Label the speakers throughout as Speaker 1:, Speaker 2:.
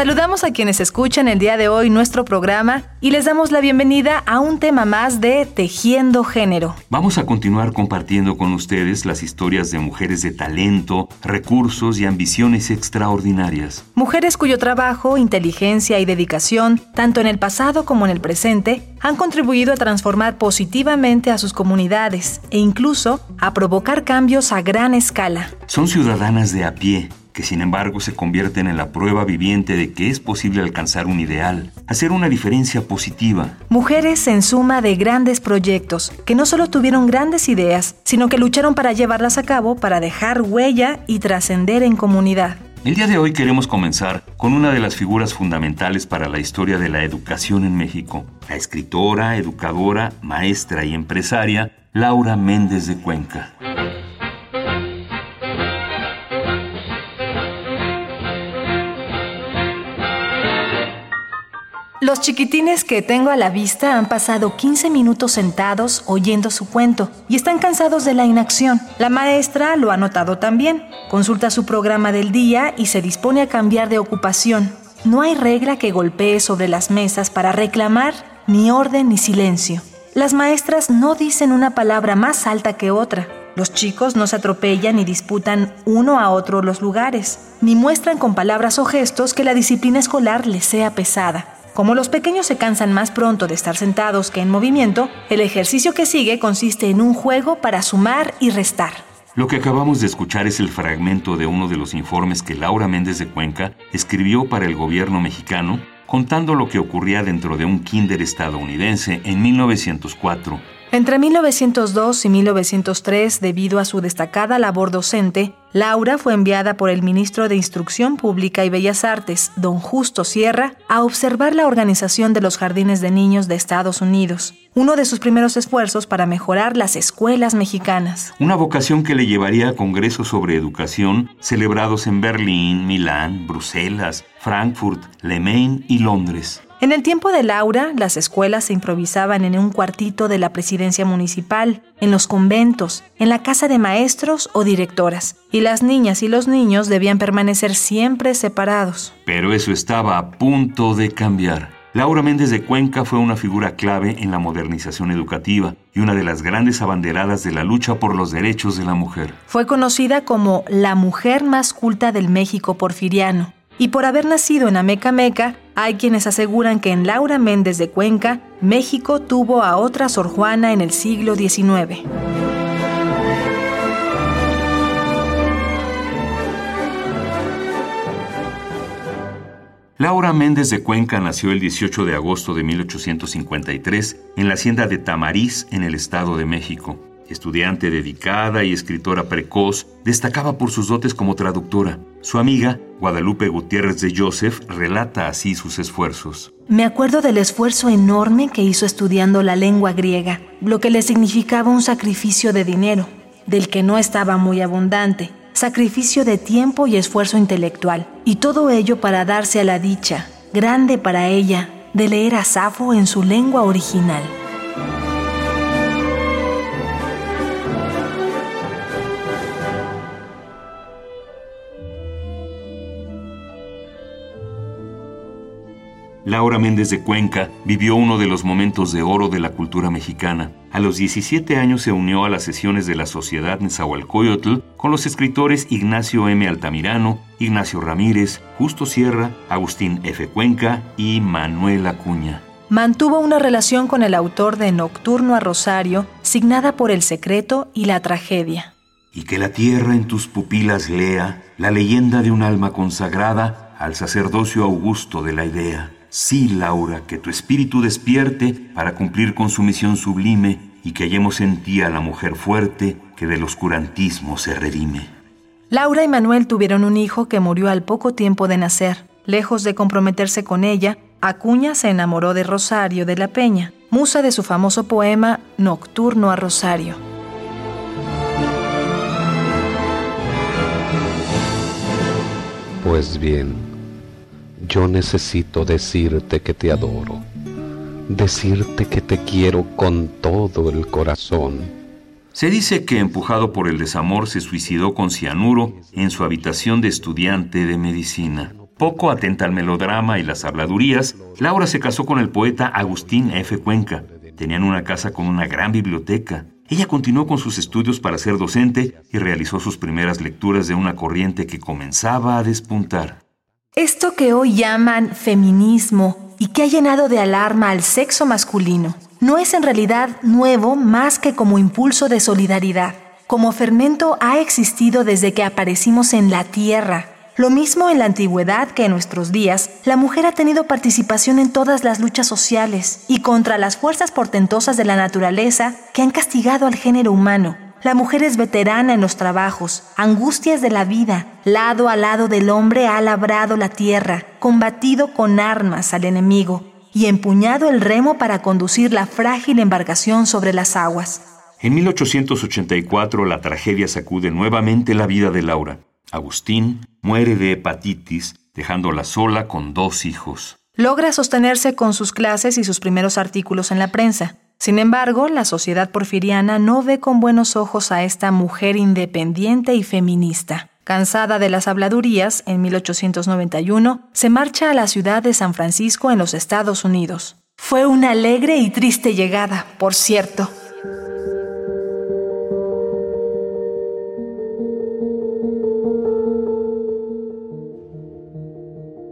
Speaker 1: Saludamos a quienes escuchan el día de hoy nuestro programa y les damos la bienvenida a un tema más de Tejiendo Género.
Speaker 2: Vamos a continuar compartiendo con ustedes las historias de mujeres de talento, recursos y ambiciones extraordinarias.
Speaker 1: Mujeres cuyo trabajo, inteligencia y dedicación, tanto en el pasado como en el presente, han contribuido a transformar positivamente a sus comunidades e incluso a provocar cambios a gran escala.
Speaker 2: Son ciudadanas de a pie que sin embargo se convierten en la prueba viviente de que es posible alcanzar un ideal, hacer una diferencia positiva.
Speaker 1: Mujeres en suma de grandes proyectos, que no solo tuvieron grandes ideas, sino que lucharon para llevarlas a cabo para dejar huella y trascender en comunidad.
Speaker 2: El día de hoy queremos comenzar con una de las figuras fundamentales para la historia de la educación en México, la escritora, educadora, maestra y empresaria Laura Méndez de Cuenca.
Speaker 1: Los chiquitines que tengo a la vista han pasado 15 minutos sentados oyendo su cuento y están cansados de la inacción. La maestra lo ha notado también. Consulta su programa del día y se dispone a cambiar de ocupación. No hay regla que golpee sobre las mesas para reclamar ni orden ni silencio. Las maestras no dicen una palabra más alta que otra. Los chicos no se atropellan ni disputan uno a otro los lugares, ni muestran con palabras o gestos que la disciplina escolar les sea pesada. Como los pequeños se cansan más pronto de estar sentados que en movimiento, el ejercicio que sigue consiste en un juego para sumar y restar.
Speaker 2: Lo que acabamos de escuchar es el fragmento de uno de los informes que Laura Méndez de Cuenca escribió para el gobierno mexicano contando lo que ocurría dentro de un kinder estadounidense en 1904
Speaker 1: entre 1902 y 1903, debido a su destacada labor docente, Laura fue enviada por el ministro de Instrucción Pública y Bellas Artes, don Justo Sierra, a observar la organización de los jardines de niños de Estados Unidos, uno de sus primeros esfuerzos para mejorar las escuelas mexicanas.
Speaker 2: Una vocación que le llevaría a congresos sobre educación celebrados en Berlín, Milán, Bruselas, Frankfurt, Le Main y Londres.
Speaker 1: En el tiempo de Laura, las escuelas se improvisaban en un cuartito de la presidencia municipal, en los conventos, en la casa de maestros o directoras, y las niñas y los niños debían permanecer siempre separados.
Speaker 2: Pero eso estaba a punto de cambiar. Laura Méndez de Cuenca fue una figura clave en la modernización educativa y una de las grandes abanderadas de la lucha por los derechos de la mujer.
Speaker 1: Fue conocida como la mujer más culta del México porfiriano y por haber nacido en Ameca hay quienes aseguran que en Laura Méndez de Cuenca, México tuvo a otra Sor Juana en el siglo XIX.
Speaker 2: Laura Méndez de Cuenca nació el 18 de agosto de 1853 en la hacienda de Tamariz, en el Estado de México. Estudiante dedicada y escritora precoz, destacaba por sus dotes como traductora. Su amiga, Guadalupe Gutiérrez de Joseph, relata así sus esfuerzos.
Speaker 1: Me acuerdo del esfuerzo enorme que hizo estudiando la lengua griega, lo que le significaba un sacrificio de dinero, del que no estaba muy abundante, sacrificio de tiempo y esfuerzo intelectual, y todo ello para darse a la dicha, grande para ella, de leer a Safo en su lengua original.
Speaker 2: Laura Méndez de Cuenca vivió uno de los momentos de oro de la cultura mexicana. A los 17 años se unió a las sesiones de la Sociedad Nezahualcóyotl con los escritores Ignacio M. Altamirano, Ignacio Ramírez, Justo Sierra, Agustín F. Cuenca y Manuel Acuña.
Speaker 1: Mantuvo una relación con el autor de Nocturno a Rosario, signada por el secreto y la tragedia.
Speaker 2: Y que la tierra en tus pupilas lea la leyenda de un alma consagrada al sacerdocio augusto de la idea Sí, Laura, que tu espíritu despierte para cumplir con su misión sublime y que hallemos en ti a la mujer fuerte que del oscurantismo se redime.
Speaker 1: Laura y Manuel tuvieron un hijo que murió al poco tiempo de nacer. Lejos de comprometerse con ella, Acuña se enamoró de Rosario de la Peña, musa de su famoso poema Nocturno a Rosario.
Speaker 3: Pues bien, yo necesito decirte que te adoro, decirte que te quiero con todo el corazón
Speaker 2: se dice que empujado por el desamor se suicidó con cianuro en su habitación de estudiante de medicina. Poco atenta al melodrama y las habladurías, Laura se casó con el poeta Agustín F. Cuenca. Tenían una casa con una gran biblioteca. Ella continuó con sus estudios para ser docente y realizó sus primeras lecturas de una corriente que comenzaba a despuntar.
Speaker 1: Esto que hoy llaman feminismo y que ha llenado de alarma al sexo masculino no es en realidad nuevo más que como impulso de solidaridad. Como fermento ha existido desde que aparecimos en la tierra. Lo mismo en la antigüedad que en nuestros días, la mujer ha tenido participación en todas las luchas sociales y contra las fuerzas portentosas de la naturaleza que han castigado al género humano. La mujer es veterana en los trabajos, angustias de la vida, lado a lado del hombre ha labrado la tierra, combatido con armas al enemigo, y empuñado el remo para conducir la frágil embarcación sobre las aguas.
Speaker 2: En 1884 la tragedia sacude nuevamente la vida de Laura. Agustín muere de hepatitis, dejándola sola con dos hijos.
Speaker 1: Logra sostenerse con sus clases y sus primeros artículos en la prensa. Sin embargo, la sociedad porfiriana no ve con buenos ojos a esta mujer independiente y feminista. Cansada de las habladurías, en 1891 se marcha a la ciudad de San Francisco en los Estados Unidos. Fue una alegre y triste llegada, por cierto.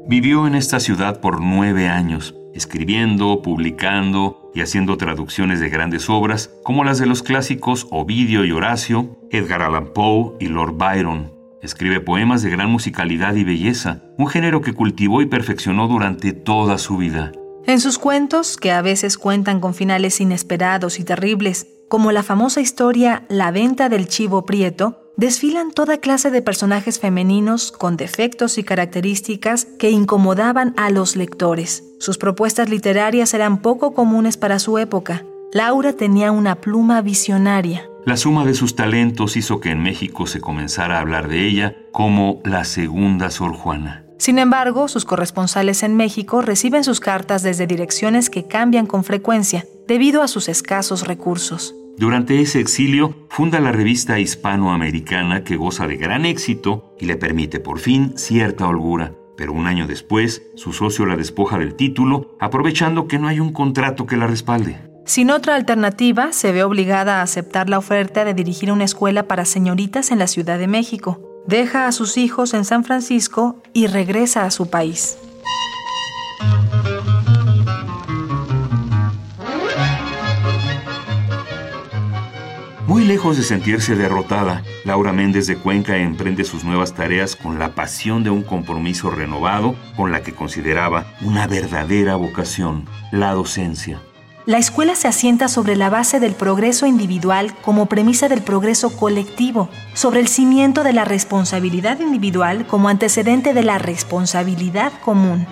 Speaker 2: Vivió en esta ciudad por nueve años, escribiendo, publicando y haciendo traducciones de grandes obras como las de los clásicos Ovidio y Horacio, Edgar Allan Poe y Lord Byron. Escribe poemas de gran musicalidad y belleza, un género que cultivó y perfeccionó durante toda su vida.
Speaker 1: En sus cuentos, que a veces cuentan con finales inesperados y terribles, como la famosa historia La venta del chivo prieto, desfilan toda clase de personajes femeninos con defectos y características que incomodaban a los lectores. Sus propuestas literarias eran poco comunes para su época. Laura tenía una pluma visionaria.
Speaker 2: La suma de sus talentos hizo que en México se comenzara a hablar de ella como la segunda Sor Juana.
Speaker 1: Sin embargo, sus corresponsales en México reciben sus cartas desde direcciones que cambian con frecuencia debido a sus escasos recursos.
Speaker 2: Durante ese exilio, funda la revista hispanoamericana que goza de gran éxito y le permite por fin cierta holgura. Pero un año después, su socio la despoja del título, aprovechando que no hay un contrato que la respalde.
Speaker 1: Sin otra alternativa, se ve obligada a aceptar la oferta de dirigir una escuela para señoritas en la Ciudad de México. Deja a sus hijos en San Francisco y regresa a su país.
Speaker 2: Lejos de sentirse derrotada, Laura Méndez de Cuenca emprende sus nuevas tareas con la pasión de un compromiso renovado con la que consideraba una verdadera vocación, la docencia.
Speaker 1: La escuela se asienta sobre la base del progreso individual como premisa del progreso colectivo, sobre el cimiento de la responsabilidad individual como antecedente de la responsabilidad común.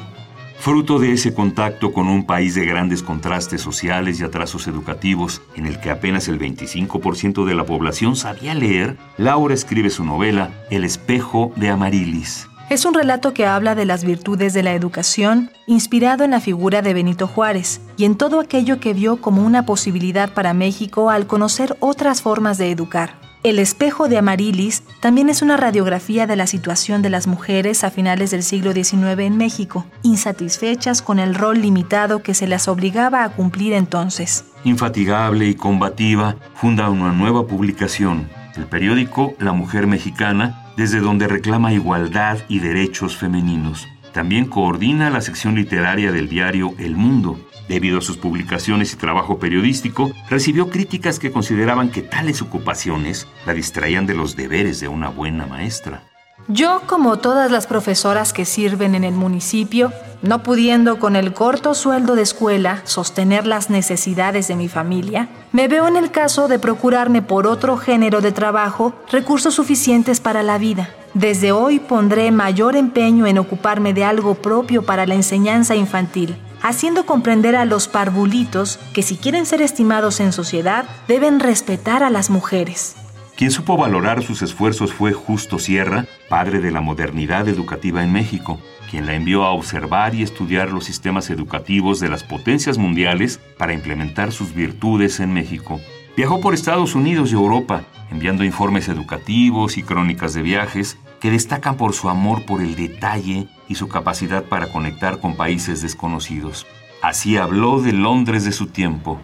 Speaker 2: Fruto de ese contacto con un país de grandes contrastes sociales y atrasos educativos, en el que apenas el 25% de la población sabía leer, Laura escribe su novela El espejo de Amarilis.
Speaker 1: Es un relato que habla de las virtudes de la educación, inspirado en la figura de Benito Juárez y en todo aquello que vio como una posibilidad para México al conocer otras formas de educar. El espejo de Amarilis también es una radiografía de la situación de las mujeres a finales del siglo XIX en México, insatisfechas con el rol limitado que se las obligaba a cumplir entonces.
Speaker 2: Infatigable y combativa, funda una nueva publicación, el periódico La Mujer Mexicana, desde donde reclama igualdad y derechos femeninos. También coordina la sección literaria del diario El Mundo. Debido a sus publicaciones y trabajo periodístico, recibió críticas que consideraban que tales ocupaciones la distraían de los deberes de una buena maestra.
Speaker 1: Yo, como todas las profesoras que sirven en el municipio, no pudiendo con el corto sueldo de escuela sostener las necesidades de mi familia, me veo en el caso de procurarme por otro género de trabajo recursos suficientes para la vida. Desde hoy pondré mayor empeño en ocuparme de algo propio para la enseñanza infantil, haciendo comprender a los parvulitos que si quieren ser estimados en sociedad, deben respetar a las mujeres.
Speaker 2: Quien supo valorar sus esfuerzos fue Justo Sierra, padre de la modernidad educativa en México, quien la envió a observar y estudiar los sistemas educativos de las potencias mundiales para implementar sus virtudes en México. Viajó por Estados Unidos y Europa, enviando informes educativos y crónicas de viajes que destacan por su amor por el detalle y su capacidad para conectar con países desconocidos. Así habló de Londres de su tiempo,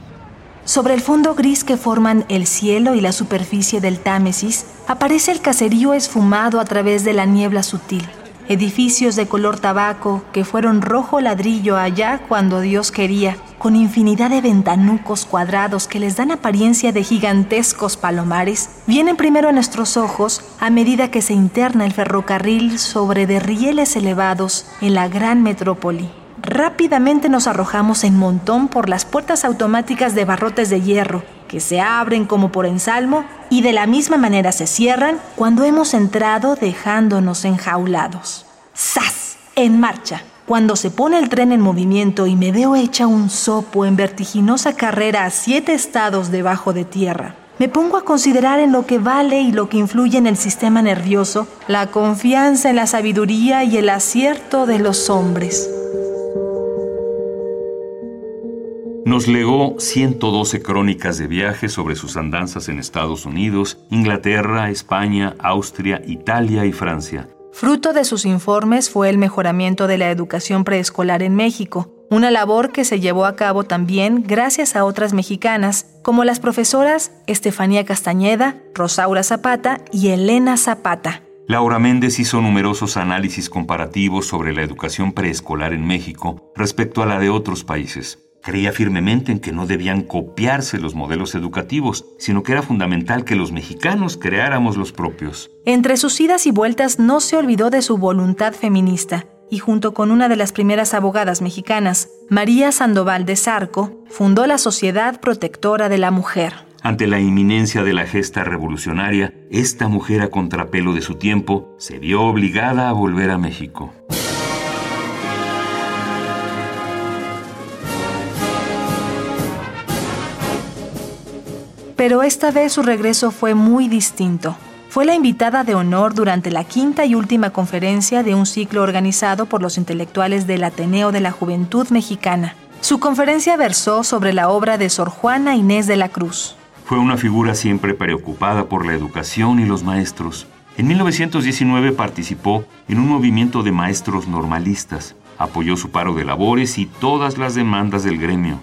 Speaker 1: sobre el fondo gris que forman el cielo y la superficie del Támesis, aparece el caserío esfumado a través de la niebla sutil. Edificios de color tabaco que fueron rojo ladrillo allá cuando Dios quería, con infinidad de ventanucos cuadrados que les dan apariencia de gigantescos palomares, vienen primero a nuestros ojos a medida que se interna el ferrocarril sobre de rieles elevados en la gran metrópoli. Rápidamente nos arrojamos en montón por las puertas automáticas de barrotes de hierro, que se abren como por ensalmo y de la misma manera se cierran cuando hemos entrado dejándonos enjaulados. ¡Sas! En marcha. Cuando se pone el tren en movimiento y me veo hecha un sopo en vertiginosa carrera a siete estados debajo de tierra, me pongo a considerar en lo que vale y lo que influye en el sistema nervioso la confianza en la sabiduría y el acierto de los hombres.
Speaker 2: Nos legó 112 crónicas de viaje sobre sus andanzas en Estados Unidos, Inglaterra, España, Austria, Italia y Francia.
Speaker 1: Fruto de sus informes fue el mejoramiento de la educación preescolar en México, una labor que se llevó a cabo también gracias a otras mexicanas, como las profesoras Estefanía Castañeda, Rosaura Zapata y Elena Zapata.
Speaker 2: Laura Méndez hizo numerosos análisis comparativos sobre la educación preescolar en México respecto a la de otros países. Creía firmemente en que no debían copiarse los modelos educativos, sino que era fundamental que los mexicanos creáramos los propios.
Speaker 1: Entre sus idas y vueltas no se olvidó de su voluntad feminista y junto con una de las primeras abogadas mexicanas, María Sandoval de Zarco, fundó la Sociedad Protectora de la Mujer.
Speaker 2: Ante la inminencia de la gesta revolucionaria, esta mujer a contrapelo de su tiempo se vio obligada a volver a México.
Speaker 1: Pero esta vez su regreso fue muy distinto. Fue la invitada de honor durante la quinta y última conferencia de un ciclo organizado por los intelectuales del Ateneo de la Juventud Mexicana. Su conferencia versó sobre la obra de Sor Juana Inés de la Cruz.
Speaker 2: Fue una figura siempre preocupada por la educación y los maestros. En 1919 participó en un movimiento de maestros normalistas, apoyó su paro de labores y todas las demandas del gremio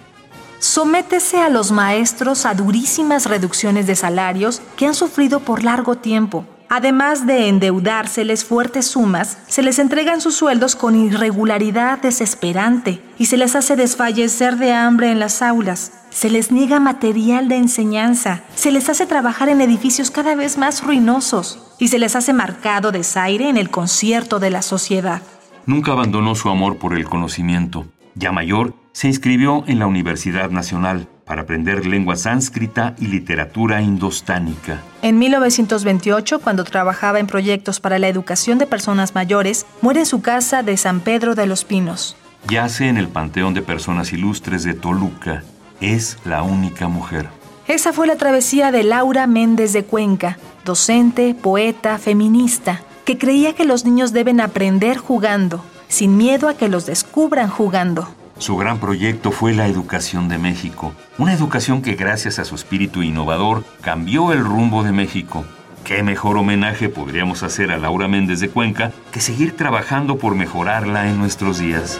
Speaker 1: sométese a los maestros a durísimas reducciones de salarios que han sufrido por largo tiempo. Además de endeudárseles fuertes sumas, se les entregan sus sueldos con irregularidad desesperante y se les hace desfallecer de hambre en las aulas. Se les niega material de enseñanza, se les hace trabajar en edificios cada vez más ruinosos y se les hace marcado desaire en el concierto de la sociedad.
Speaker 2: Nunca abandonó su amor por el conocimiento. Ya mayor, se inscribió en la Universidad Nacional para aprender lengua sánscrita y literatura indostánica.
Speaker 1: En 1928, cuando trabajaba en proyectos para la educación de personas mayores, muere en su casa de San Pedro de los Pinos.
Speaker 2: Yace en el Panteón de Personas Ilustres de Toluca. Es la única mujer.
Speaker 1: Esa fue la travesía de Laura Méndez de Cuenca, docente, poeta, feminista, que creía que los niños deben aprender jugando, sin miedo a que los descubran jugando.
Speaker 2: Su gran proyecto fue la educación de México, una educación que gracias a su espíritu innovador cambió el rumbo de México. ¿Qué mejor homenaje podríamos hacer a Laura Méndez de Cuenca que seguir trabajando por mejorarla en nuestros días?